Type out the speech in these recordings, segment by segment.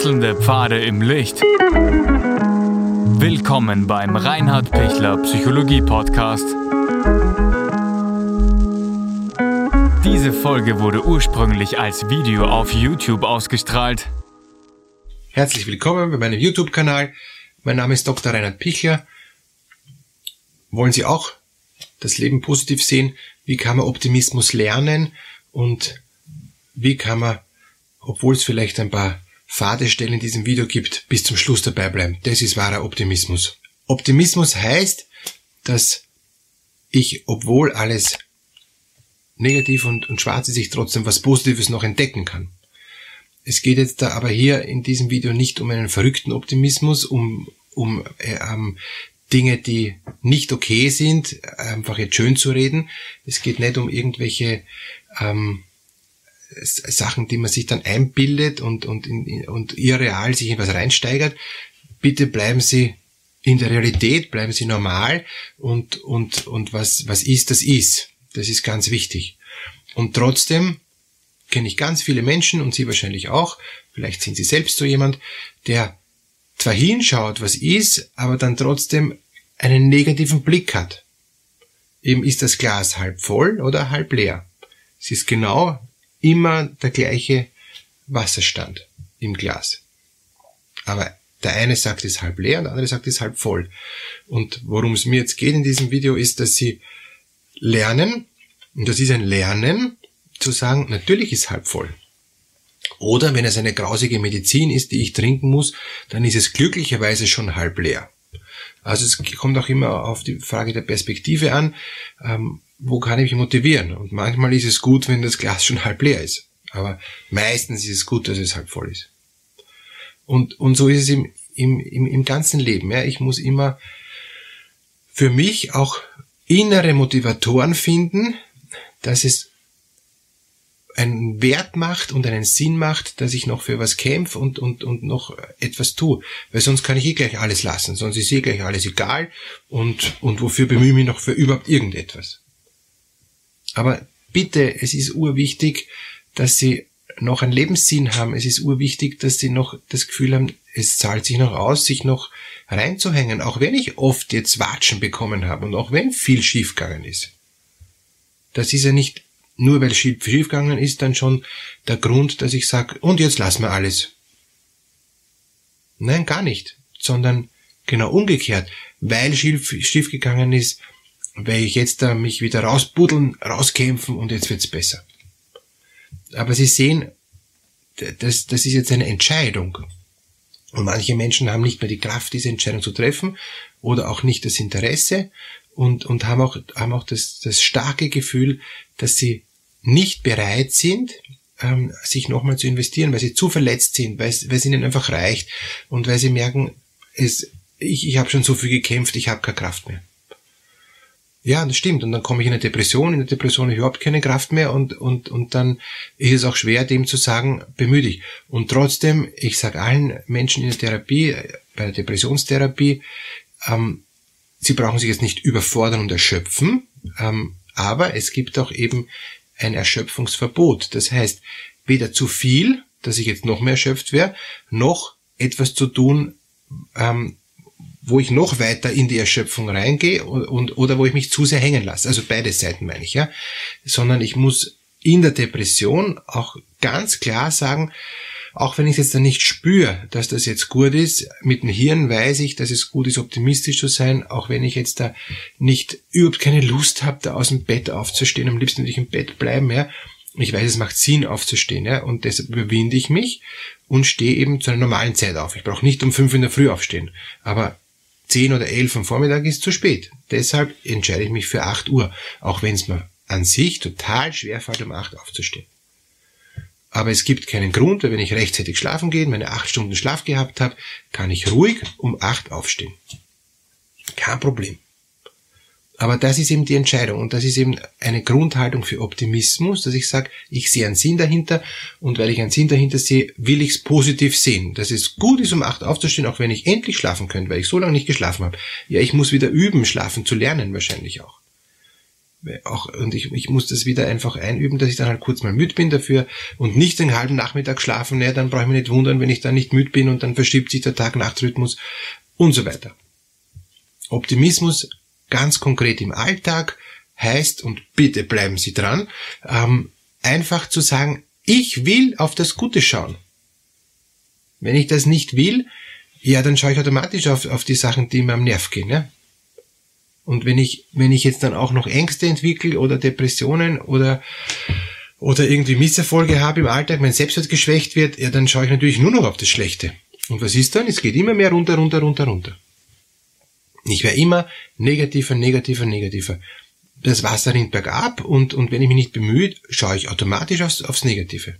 Wechselnde Pfade im Licht. Willkommen beim Reinhard Pichler Psychologie Podcast. Diese Folge wurde ursprünglich als Video auf YouTube ausgestrahlt. Herzlich willkommen bei meinem YouTube-Kanal. Mein Name ist Dr. Reinhard Pichler. Wollen Sie auch das Leben positiv sehen? Wie kann man Optimismus lernen? Und wie kann man, obwohl es vielleicht ein paar fade Stellen in diesem Video gibt, bis zum Schluss dabei bleiben. Das ist wahrer Optimismus. Optimismus heißt, dass ich, obwohl alles negativ und, und schwarz ist, ich trotzdem was Positives noch entdecken kann. Es geht jetzt da aber hier in diesem Video nicht um einen verrückten Optimismus, um, um äh, ähm, Dinge, die nicht okay sind, einfach jetzt schön zu reden. Es geht nicht um irgendwelche ähm, Sachen, die man sich dann einbildet und, und, in, und irreal sich in was reinsteigert. Bitte bleiben Sie in der Realität, bleiben Sie normal und, und, und was, was ist, das ist. Das ist ganz wichtig. Und trotzdem kenne ich ganz viele Menschen und Sie wahrscheinlich auch, vielleicht sind Sie selbst so jemand, der zwar hinschaut, was ist, aber dann trotzdem einen negativen Blick hat. Eben ist das Glas halb voll oder halb leer. Es ist genau immer der gleiche Wasserstand im Glas. Aber der eine sagt, es halb leer und der andere sagt, es halb voll. Und worum es mir jetzt geht in diesem Video ist, dass Sie lernen, und das ist ein Lernen, zu sagen, natürlich ist halb voll. Oder wenn es eine grausige Medizin ist, die ich trinken muss, dann ist es glücklicherweise schon halb leer. Also es kommt auch immer auf die Frage der Perspektive an. Ähm, wo kann ich mich motivieren? Und manchmal ist es gut, wenn das Glas schon halb leer ist. Aber meistens ist es gut, dass es halb voll ist. Und, und so ist es im, im, im, im ganzen Leben. Ja. Ich muss immer für mich auch innere Motivatoren finden, dass es einen Wert macht und einen Sinn macht, dass ich noch für was kämpfe und, und, und noch etwas tue. Weil sonst kann ich eh gleich alles lassen, sonst ist eh gleich alles egal und, und wofür bemühe ich mich noch für überhaupt irgendetwas. Aber bitte, es ist urwichtig, dass sie noch einen Lebenssinn haben. Es ist urwichtig, dass sie noch das Gefühl haben, es zahlt sich noch aus, sich noch reinzuhängen, auch wenn ich oft jetzt Watschen bekommen habe und auch wenn viel schiefgegangen ist. Das ist ja nicht nur, weil schiefgegangen ist, dann schon der Grund, dass ich sage, und jetzt lassen wir alles. Nein, gar nicht, sondern genau umgekehrt, weil schief, schiefgegangen ist, werde ich jetzt da mich wieder rausbuddeln, rauskämpfen und jetzt wird's besser. Aber Sie sehen, das, das ist jetzt eine Entscheidung. Und manche Menschen haben nicht mehr die Kraft, diese Entscheidung zu treffen oder auch nicht das Interesse und, und haben auch, haben auch das, das starke Gefühl, dass sie nicht bereit sind, ähm, sich nochmal zu investieren, weil sie zu verletzt sind, weil es, weil es ihnen einfach reicht und weil sie merken, es, ich, ich habe schon so viel gekämpft, ich habe keine Kraft mehr. Ja, das stimmt. Und dann komme ich in eine Depression, in der Depression habe ich überhaupt keine Kraft mehr und, und, und dann ist es auch schwer, dem zu sagen, bemühe dich. Und trotzdem, ich sage allen Menschen in der Therapie, bei der Depressionstherapie, ähm, sie brauchen sich jetzt nicht überfordern und erschöpfen, ähm, aber es gibt auch eben ein Erschöpfungsverbot. Das heißt, weder zu viel, dass ich jetzt noch mehr erschöpft wäre, noch etwas zu tun, ähm, wo ich noch weiter in die Erschöpfung reingehe und, und, oder wo ich mich zu sehr hängen lasse. Also beide Seiten meine ich, ja. Sondern ich muss in der Depression auch ganz klar sagen, auch wenn ich jetzt dann nicht spüre, dass das jetzt gut ist, mit dem Hirn weiß ich, dass es gut ist, optimistisch zu sein, auch wenn ich jetzt da nicht überhaupt keine Lust habe, da aus dem Bett aufzustehen, am liebsten würde ich im Bett bleiben, ja. Ich weiß, es macht Sinn aufzustehen, ja, und deshalb überwinde ich mich und stehe eben zu einer normalen Zeit auf. Ich brauche nicht um fünf in der Früh aufstehen, aber 10 oder 11 am Vormittag ist zu spät. Deshalb entscheide ich mich für 8 Uhr, auch wenn es mir an sich total schwer fällt, um 8 aufzustehen. Aber es gibt keinen Grund, weil wenn ich rechtzeitig schlafen gehe, meine 8 Stunden Schlaf gehabt habe, kann ich ruhig um 8 aufstehen. Kein Problem. Aber das ist eben die Entscheidung und das ist eben eine Grundhaltung für Optimismus, dass ich sage, ich sehe einen Sinn dahinter und weil ich einen Sinn dahinter sehe, will ich es positiv sehen. Dass es gut ist, um acht aufzustehen, auch wenn ich endlich schlafen könnte, weil ich so lange nicht geschlafen habe. Ja, ich muss wieder üben, schlafen zu lernen wahrscheinlich auch. auch, und ich, ich muss das wieder einfach einüben, dass ich dann halt kurz mal müde bin dafür und nicht den halben Nachmittag schlafen, naja, dann brauche ich mich nicht wundern, wenn ich dann nicht müde bin und dann verschiebt sich der Tag-Nacht-Rhythmus und so weiter. Optimismus ganz konkret im Alltag heißt, und bitte bleiben Sie dran, ähm, einfach zu sagen, ich will auf das Gute schauen. Wenn ich das nicht will, ja, dann schaue ich automatisch auf, auf die Sachen, die mir am Nerv gehen. Ja? Und wenn ich, wenn ich jetzt dann auch noch Ängste entwickle oder Depressionen oder, oder irgendwie Misserfolge habe im Alltag, mein Selbstwert geschwächt wird, ja, dann schaue ich natürlich nur noch auf das Schlechte. Und was ist dann? Es geht immer mehr runter, runter, runter, runter. Ich werde immer negativer, negativer, negativer. Das Wasser rinnt bergab und, und wenn ich mich nicht bemühe, schaue ich automatisch aufs, aufs Negative.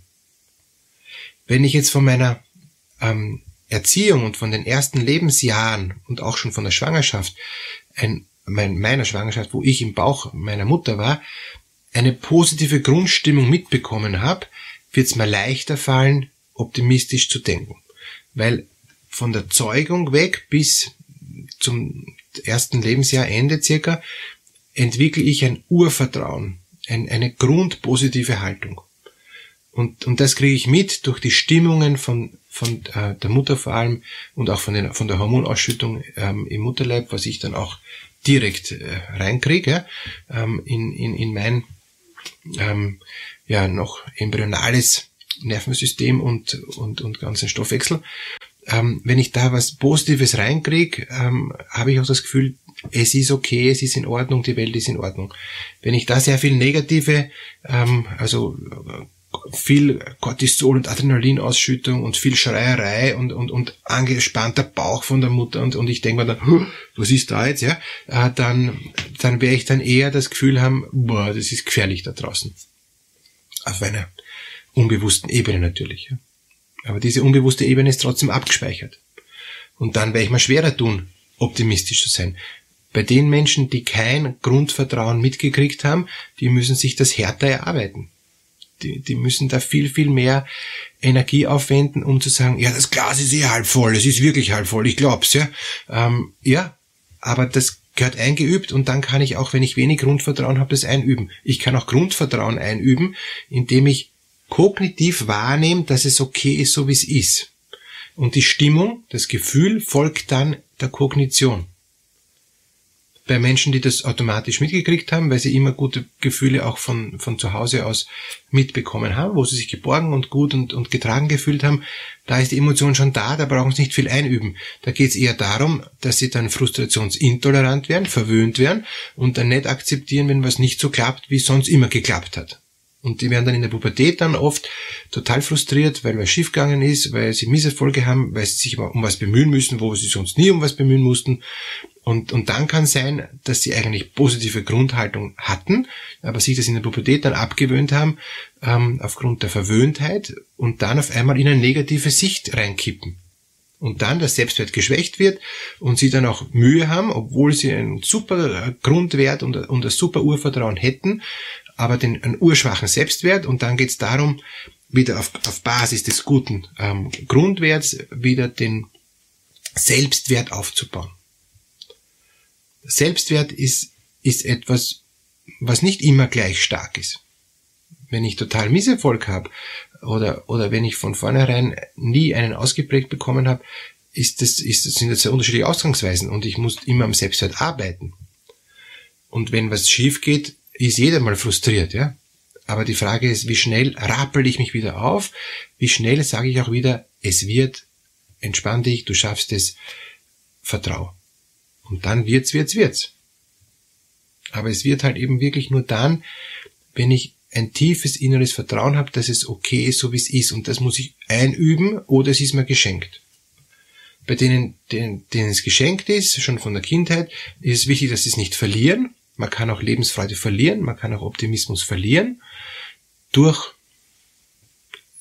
Wenn ich jetzt von meiner ähm, Erziehung und von den ersten Lebensjahren und auch schon von der Schwangerschaft, ein, mein, meiner Schwangerschaft, wo ich im Bauch meiner Mutter war, eine positive Grundstimmung mitbekommen habe, wird es mir leichter fallen, optimistisch zu denken. Weil von der Zeugung weg bis zum ersten Lebensjahr Ende circa entwickle ich ein Urvertrauen, ein, eine grundpositive Haltung. Und, und das kriege ich mit durch die Stimmungen von, von äh, der Mutter vor allem und auch von, den, von der Hormonausschüttung ähm, im Mutterleib, was ich dann auch direkt äh, reinkriege ja, ähm, in, in, in mein ähm, ja noch embryonales Nervensystem und, und, und ganzen Stoffwechsel. Ähm, wenn ich da was Positives reinkriege, ähm, habe ich auch das Gefühl, es ist okay, es ist in Ordnung, die Welt ist in Ordnung. Wenn ich da sehr viel negative, ähm, also viel Cortisol und Adrenalinausschüttung und viel Schreierei und, und, und angespannter Bauch von der Mutter und, und ich denke mir dann, was ist da jetzt, ja, äh, dann, dann werde ich dann eher das Gefühl haben, boah, das ist gefährlich da draußen. Auf einer unbewussten Ebene natürlich. Ja. Aber diese unbewusste Ebene ist trotzdem abgespeichert. Und dann werde ich mir schwerer tun, optimistisch zu sein. Bei den Menschen, die kein Grundvertrauen mitgekriegt haben, die müssen sich das härter erarbeiten die, die müssen da viel, viel mehr Energie aufwenden, um zu sagen, ja, das Glas ist eh halb voll, es ist wirklich halb voll, ich glaub's, ja. Ähm, ja, aber das gehört eingeübt und dann kann ich auch, wenn ich wenig Grundvertrauen habe, das einüben. Ich kann auch Grundvertrauen einüben, indem ich kognitiv wahrnehme, dass es okay ist, so wie es ist. Und die Stimmung, das Gefühl folgt dann der Kognition bei Menschen, die das automatisch mitgekriegt haben, weil sie immer gute Gefühle auch von, von zu Hause aus mitbekommen haben, wo sie sich geborgen und gut und, und getragen gefühlt haben, da ist die Emotion schon da, da brauchen sie nicht viel einüben. Da geht es eher darum, dass sie dann frustrationsintolerant werden, verwöhnt werden und dann nicht akzeptieren, wenn was nicht so klappt, wie es sonst immer geklappt hat. Und die werden dann in der Pubertät dann oft total frustriert, weil was schiefgegangen ist, weil sie Misserfolge haben, weil sie sich um was bemühen müssen, wo sie sonst nie um was bemühen mussten. Und, und dann kann sein, dass sie eigentlich positive Grundhaltung hatten, aber sich das in der Pubertät dann abgewöhnt haben, ähm, aufgrund der Verwöhntheit und dann auf einmal in eine negative Sicht reinkippen. Und dann der Selbstwert geschwächt wird und sie dann auch Mühe haben, obwohl sie einen super äh, Grundwert und, und ein super Urvertrauen hätten, aber den, einen urschwachen Selbstwert und dann geht es darum, wieder auf, auf Basis des guten ähm, Grundwerts wieder den Selbstwert aufzubauen. Selbstwert ist, ist etwas, was nicht immer gleich stark ist. Wenn ich total Misserfolg habe oder, oder wenn ich von vornherein nie einen ausgeprägt bekommen habe, ist das, ist das, sind das sehr unterschiedliche Ausgangsweisen und ich muss immer am Selbstwert arbeiten. Und wenn was schief geht, ist jeder mal frustriert, ja. Aber die Frage ist, wie schnell rappel ich mich wieder auf? Wie schnell sage ich auch wieder, es wird, entspann dich, du schaffst es, vertrau. Und dann wird's, wird's, wird's. Aber es wird halt eben wirklich nur dann, wenn ich ein tiefes inneres Vertrauen habe, dass es okay ist, so wie es ist. Und das muss ich einüben oder es ist mir geschenkt. Bei denen, denen, denen es geschenkt ist, schon von der Kindheit, ist es wichtig, dass sie es nicht verlieren. Man kann auch Lebensfreude verlieren, man kann auch Optimismus verlieren durch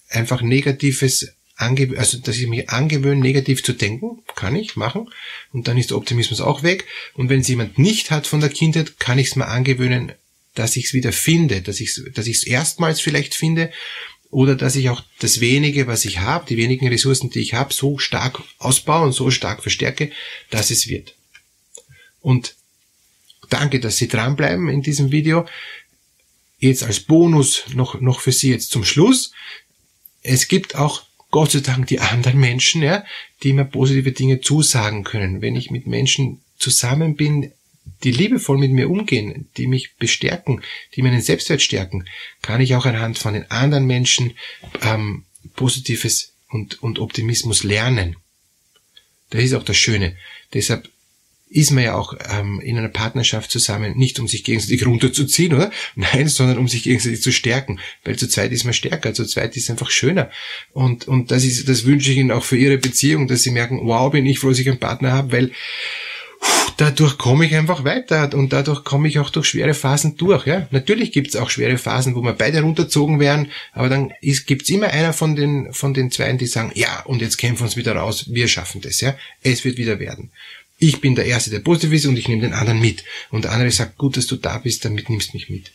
einfach negatives also dass ich mich angewöhne, negativ zu denken, kann ich machen. Und dann ist der Optimismus auch weg. Und wenn es jemand nicht hat von der Kindheit, kann ich es mir angewöhnen, dass ich es wieder finde, dass ich es dass ich's erstmals vielleicht finde oder dass ich auch das wenige, was ich habe, die wenigen Ressourcen, die ich habe, so stark ausbaue und so stark verstärke, dass es wird. Und danke, dass Sie dranbleiben in diesem Video. Jetzt als Bonus noch, noch für Sie jetzt zum Schluss. Es gibt auch Gott sei Dank die anderen Menschen, ja, die mir positive Dinge zusagen können. Wenn ich mit Menschen zusammen bin, die liebevoll mit mir umgehen, die mich bestärken, die meinen Selbstwert stärken, kann ich auch anhand von den anderen Menschen ähm, Positives und, und Optimismus lernen. Das ist auch das Schöne. Deshalb ist man ja auch ähm, in einer Partnerschaft zusammen, nicht um sich gegenseitig runterzuziehen, oder? Nein, sondern um sich gegenseitig zu stärken. Weil zu zweit ist man stärker, zu zweit ist einfach schöner. Und, und das ist, das wünsche ich Ihnen auch für Ihre Beziehung, dass Sie merken, wow, bin ich froh, dass ich einen Partner habe, weil dadurch komme ich einfach weiter und dadurch komme ich auch durch schwere Phasen durch. Ja? Natürlich gibt es auch schwere Phasen, wo wir beide runterzogen werden, aber dann gibt es immer einer von den, von den Zweien, die sagen, ja, und jetzt kämpfen wir uns wieder raus, wir schaffen das. Ja? Es wird wieder werden. Ich bin der Erste, der positiv ist und ich nehme den anderen mit. Und der andere sagt, gut, dass du da bist, damit nimmst mich mit.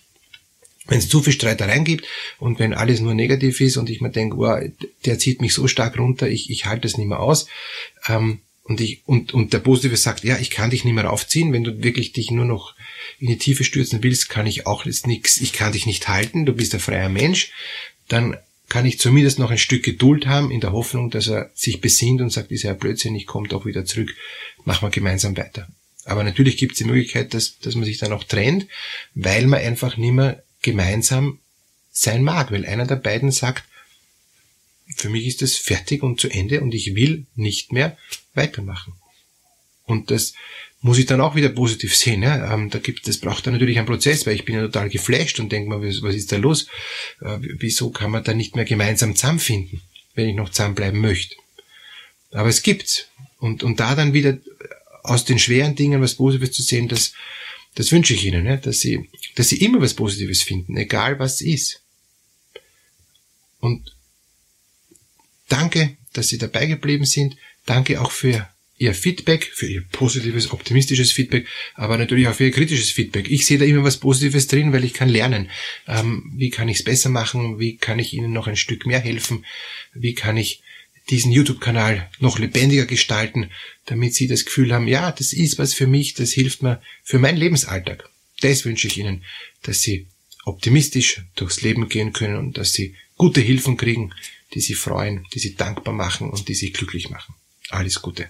Wenn es zu viel Streitereien gibt und wenn alles nur negativ ist und ich mir denke, wow, der zieht mich so stark runter, ich, ich halte es nicht mehr aus, ähm, und ich, und, und der Positive sagt, ja, ich kann dich nicht mehr raufziehen, wenn du wirklich dich nur noch in die Tiefe stürzen willst, kann ich auch jetzt nichts, ich kann dich nicht halten, du bist ein freier Mensch, dann kann ich zumindest noch ein Stück Geduld haben, in der Hoffnung, dass er sich besinnt und sagt, ist ja Blödsinn, ich komme doch wieder zurück, machen wir gemeinsam weiter. Aber natürlich gibt es die Möglichkeit, dass, dass man sich dann auch trennt, weil man einfach nicht mehr gemeinsam sein mag, weil einer der beiden sagt, für mich ist das fertig und zu Ende und ich will nicht mehr weitermachen. Und das muss ich dann auch wieder positiv sehen. Ja? Ähm, da gibt, das braucht dann natürlich einen Prozess, weil ich bin ja total geflasht und denke mir, was ist da los? Äh, wieso kann man da nicht mehr gemeinsam zusammenfinden, wenn ich noch zusammenbleiben möchte? Aber es gibt's. Und, und da dann wieder aus den schweren Dingen was Positives zu sehen, das, das wünsche ich Ihnen, ja? dass Sie, dass Sie immer was Positives finden, egal was ist. Und danke, dass Sie dabei geblieben sind. Danke auch für Ihr Feedback, für Ihr positives, optimistisches Feedback, aber natürlich auch für Ihr kritisches Feedback. Ich sehe da immer was Positives drin, weil ich kann lernen. Ähm, wie kann ich es besser machen? Wie kann ich Ihnen noch ein Stück mehr helfen? Wie kann ich diesen YouTube-Kanal noch lebendiger gestalten, damit Sie das Gefühl haben, ja, das ist was für mich, das hilft mir für meinen Lebensalltag. Das wünsche ich Ihnen, dass Sie optimistisch durchs Leben gehen können und dass Sie gute Hilfen kriegen, die Sie freuen, die Sie dankbar machen und die Sie glücklich machen. Alles Gute.